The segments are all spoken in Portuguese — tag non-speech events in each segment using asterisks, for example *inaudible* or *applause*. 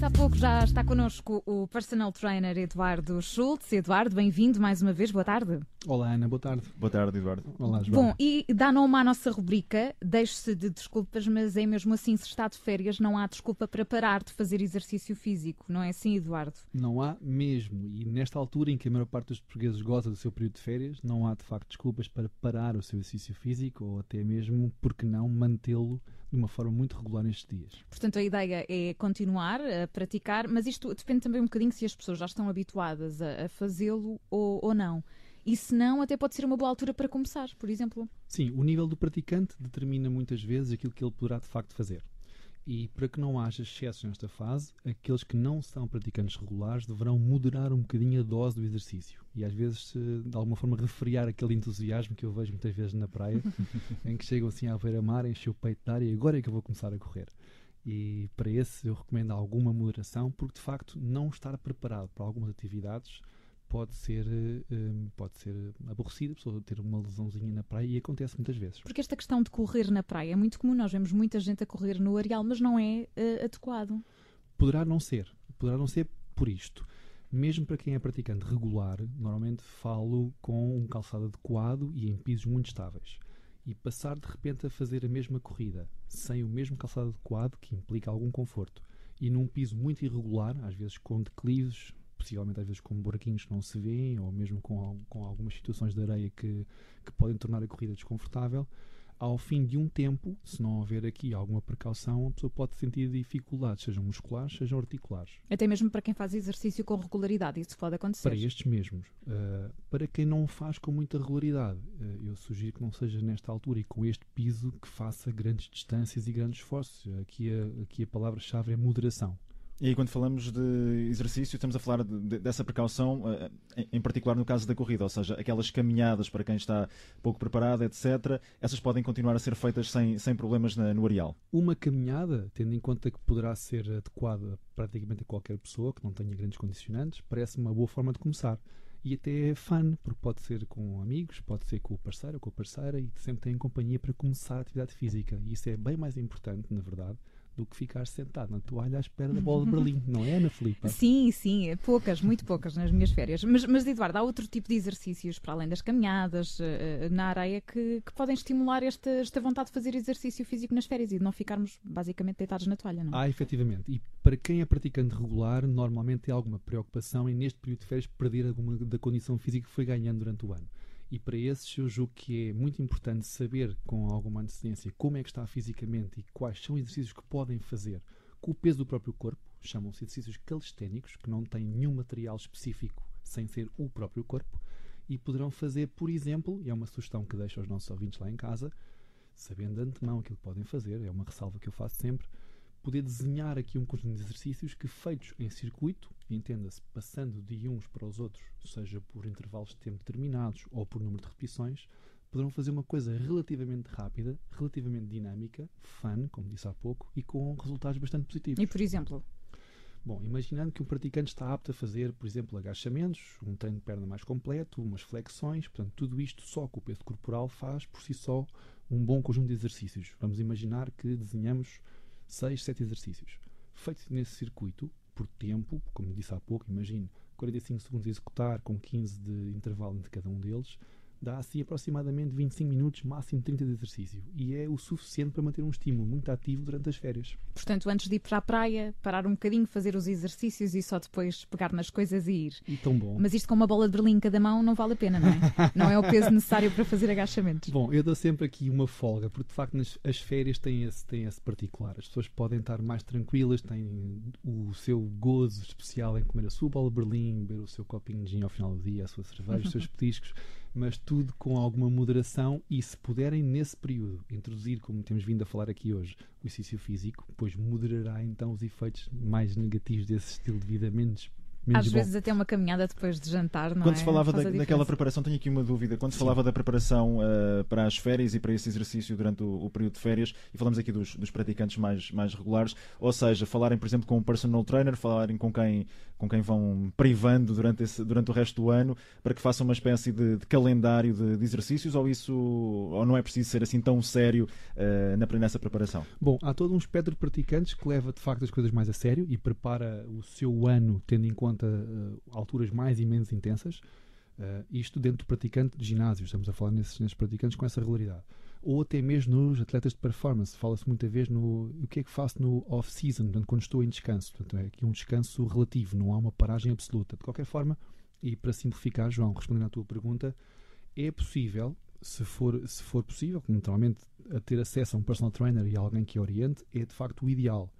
disse há pouco, já está connosco o personal trainer Eduardo Schultz. Eduardo, bem-vindo mais uma vez, boa tarde. Olá Ana, boa tarde. Boa tarde, Eduardo. Olá, João. Bom, e dá nome à nossa rubrica, deixe-se de desculpas, mas é mesmo assim, se está de férias, não há desculpa para parar de fazer exercício físico, não é assim, Eduardo? Não há mesmo. E nesta altura em que a maior parte dos portugueses goza do seu período de férias, não há de facto desculpas para parar o seu exercício físico ou até mesmo, porque não, mantê-lo de uma forma muito regular nestes dias. Portanto, a ideia é continuar a praticar, mas isto depende também um bocadinho se as pessoas já estão habituadas a, a fazê-lo ou, ou não. E se não, até pode ser uma boa altura para começar, por exemplo. Sim, o nível do praticante determina muitas vezes aquilo que ele poderá de facto fazer. E para que não haja excessos nesta fase, aqueles que não são praticantes regulares deverão moderar um bocadinho a dose do exercício. E às vezes, de alguma forma, refriar aquele entusiasmo que eu vejo muitas vezes na praia, *laughs* em que chegam assim à beira-mar, enchem o peito de ar e agora é que eu vou começar a correr. E para esse eu recomendo alguma moderação, porque de facto não estar preparado para algumas atividades pode ser, um, pode ser aborrecida, a pessoa ter uma lesãozinha na praia e acontece muitas vezes. Porque esta questão de correr na praia é muito comum, nós vemos muita gente a correr no areal, mas não é uh, adequado. Poderá não ser, poderá não ser por isto. Mesmo para quem é praticante regular, normalmente falo com um calçado adequado e em pisos muito estáveis. E passar de repente a fazer a mesma corrida sem o mesmo calçado adequado, que implica algum conforto, e num piso muito irregular, às vezes com declives, possivelmente às vezes com buraquinhos que não se vêem, ou mesmo com, com algumas situações de areia que, que podem tornar a corrida desconfortável, ao fim de um tempo, se não houver aqui alguma precaução, a pessoa pode sentir dificuldades, sejam musculares, sejam articulares. Até mesmo para quem faz exercício com regularidade, isso pode acontecer. Para estes mesmos. Uh, para quem não faz com muita regularidade, uh, eu sugiro que não seja nesta altura e com este piso que faça grandes distâncias e grandes esforços. Aqui a, aqui a palavra-chave é moderação. E quando falamos de exercício, estamos a falar de, de, dessa precaução, uh, em, em, particular no caso da corrida, ou seja, aquelas caminhadas para quem está pouco preparado, etc., essas podem continuar a ser feitas sem, sem problemas na, no areal. Uma caminhada, tendo em conta que poderá ser adequada praticamente a qualquer pessoa que não tenha grandes condicionantes, parece uma boa forma de começar. E até é fun, porque pode ser com amigos, pode ser com o parceiro ou com a parceira, e sempre tem companhia para começar a atividade física. E isso é bem mais importante, na verdade, do que ficar sentado na toalha à espera da bola de Berlim, *laughs* não é, Ana Filipe? Sim, sim, é poucas, muito poucas nas minhas férias. Mas, mas, Eduardo, há outro tipo de exercícios, para além das caminhadas uh, na areia, que, que, podem estimular esta, esta vontade de fazer exercício físico nas férias e de não ficarmos basicamente deitados na toalha, não é? Ah, efetivamente. E para quem é praticante regular, normalmente tem alguma preocupação em, neste período de férias, perder alguma da condição física que foi ganhando durante o ano. E para esses eu julgo que é muito importante saber com alguma antecedência como é que está fisicamente e quais são os exercícios que podem fazer com o peso do próprio corpo. Chamam-se exercícios calisténicos, que não têm nenhum material específico sem ser o próprio corpo. E poderão fazer, por exemplo, e é uma sugestão que deixo aos nossos ouvintes lá em casa, sabendo de antemão aquilo que podem fazer, é uma ressalva que eu faço sempre, poder desenhar aqui um conjunto de exercícios que, feitos em circuito, entenda-se passando de uns para os outros, seja por intervalos de tempo determinados ou por número de repetições, poderão fazer uma coisa relativamente rápida, relativamente dinâmica, fun, como disse há pouco, e com resultados bastante positivos. E por exemplo? Bom, imaginando que um praticante está apto a fazer, por exemplo, agachamentos, um treino de perna mais completo, umas flexões, portanto, tudo isto só com o peso corporal faz por si só um bom conjunto de exercícios. Vamos imaginar que desenhamos 6, 7 exercícios. Feitos nesse circuito, por tempo, como disse há pouco, imagine 45 segundos a executar, com 15 de intervalo entre cada um deles, dá assim aproximadamente 25 minutos, máximo 30 de exercício. E é o suficiente para manter um estímulo muito ativo durante as férias. Portanto, antes de ir para a praia, parar um bocadinho, fazer os exercícios e só depois pegar nas coisas e ir. E tão bom. Mas isto com uma bola de berlim em cada mão não vale a pena, não é? *laughs* não é o peso necessário para fazer agachamentos. Bom, eu dou sempre aqui uma folga, porque de facto nas, as férias têm esse, têm esse particular. As pessoas podem estar mais tranquilas, têm o seu gozo especial em comer a sua bola de berlim, beber o seu copinho de gin ao final do dia, a sua cerveja, os seus *laughs* petiscos mas tudo com alguma moderação e se puderem nesse período introduzir, como temos vindo a falar aqui hoje, o exercício físico, pois moderará então os efeitos mais negativos desse estilo de vida menos menos Às bom. vezes até uma caminhada depois de jantar, não Quando é? se falava da, daquela preparação, tenho aqui uma dúvida. Quando se falava da preparação uh, para as férias e para esse exercício durante o, o período de férias, e falamos aqui dos, dos praticantes mais, mais regulares, ou seja, falarem, por exemplo, com um personal trainer, falarem com quem, com quem vão privando durante, esse, durante o resto do ano, para que façam uma espécie de, de calendário de, de exercícios, ou isso ou não é preciso ser assim tão sério uh, na, nessa preparação? Bom, há todo um espectro de praticantes que leva de facto as coisas mais a sério e prepara o seu ano tendo em conta uh, alturas mais e menos intensas. Uh, isto dentro do praticante de ginásio, estamos a falar nesses, nesses praticantes com essa regularidade. Ou até mesmo nos atletas de performance, fala-se muita vez no o que é que faço no off-season, quando estou em descanso. Portanto, é aqui um descanso relativo, não há uma paragem absoluta. De qualquer forma, e para simplificar, João, respondendo à tua pergunta, é possível, se for, se for possível, naturalmente, a ter acesso a um personal trainer e alguém que oriente, é de facto o ideal.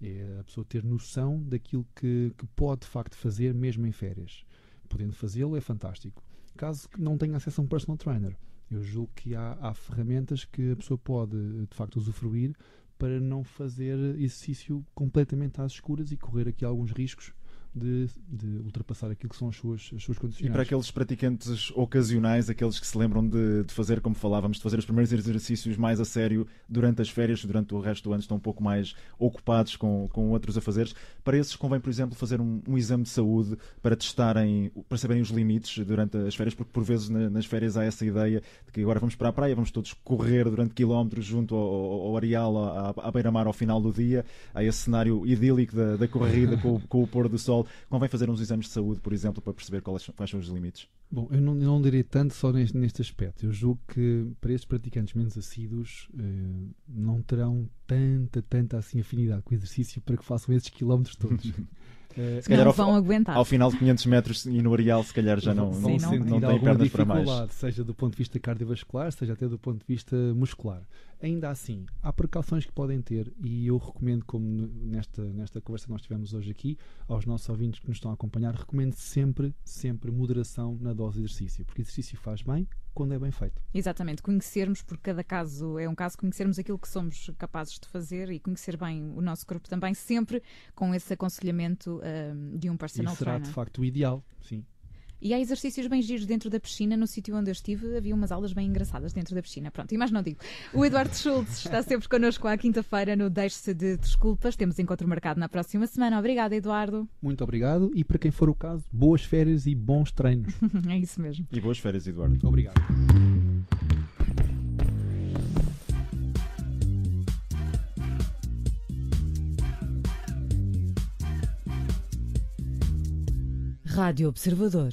É a pessoa ter noção daquilo que, que pode de facto fazer mesmo em férias. Podendo fazê-lo é fantástico. Caso não tenha acesso a um personal trainer, eu julgo que há, há ferramentas que a pessoa pode de facto usufruir para não fazer exercício completamente às escuras e correr aqui alguns riscos de, de, ultrapassar aquilo que são as suas, as suas condições. E para aqueles praticantes ocasionais, aqueles que se lembram de, de, fazer, como falávamos, de fazer os primeiros exercícios mais a sério durante as férias, durante o resto do ano estão um pouco mais ocupados com, com outros a fazer, para esses convém, por exemplo, fazer um, um exame de saúde para testarem, para saberem os limites durante as férias, porque por vezes na, nas férias há essa ideia de que agora vamos para a praia, vamos todos correr durante quilómetros junto ao, ao, ao areal, à, à beira-mar ao final do dia, há esse cenário idílico da, da corrida *laughs* com, com o pôr do sol convém fazer uns exames de saúde, por exemplo, para perceber quais, quais são os limites? Bom, eu não, eu não direi tanto só neste, neste, aspecto. Eu julgo que para estes praticantes menos assíduos eh, não terão tanta, tanta assim afinidade com o exercício para que façam esses quilómetros todos. *laughs* Uh, se calhar não ao, vão aguentar. Ao final de 500 metros e no areal, se calhar já não, não, não, não tem pernas para mais. Seja do ponto de vista cardiovascular, seja até do ponto de vista muscular. Ainda assim, há precauções que podem ter e eu recomendo, como nesta, nesta conversa que nós tivemos hoje aqui, aos nossos ouvintes que nos estão a acompanhar, recomendo sempre, sempre moderação na dose de exercício, porque exercício faz bem quando é bem feito. Exatamente, conhecermos, porque cada caso é um caso, conhecermos aquilo que somos capazes de fazer e conhecer bem o nosso corpo também, sempre com esse aconselhamento um, de um personal e será trainer. de facto o ideal, sim. E há exercícios bem giros dentro da piscina. No sítio onde eu estive, havia umas aulas bem engraçadas dentro da piscina. Pronto, e mais não digo. O Eduardo Schultz está sempre connosco à quinta-feira no Deixe-se de Desculpas. Temos encontro marcado na próxima semana. Obrigada, Eduardo. Muito obrigado. E para quem for o caso, boas férias e bons treinos. *laughs* é isso mesmo. E boas férias, Eduardo. Obrigado. Rádio Observador.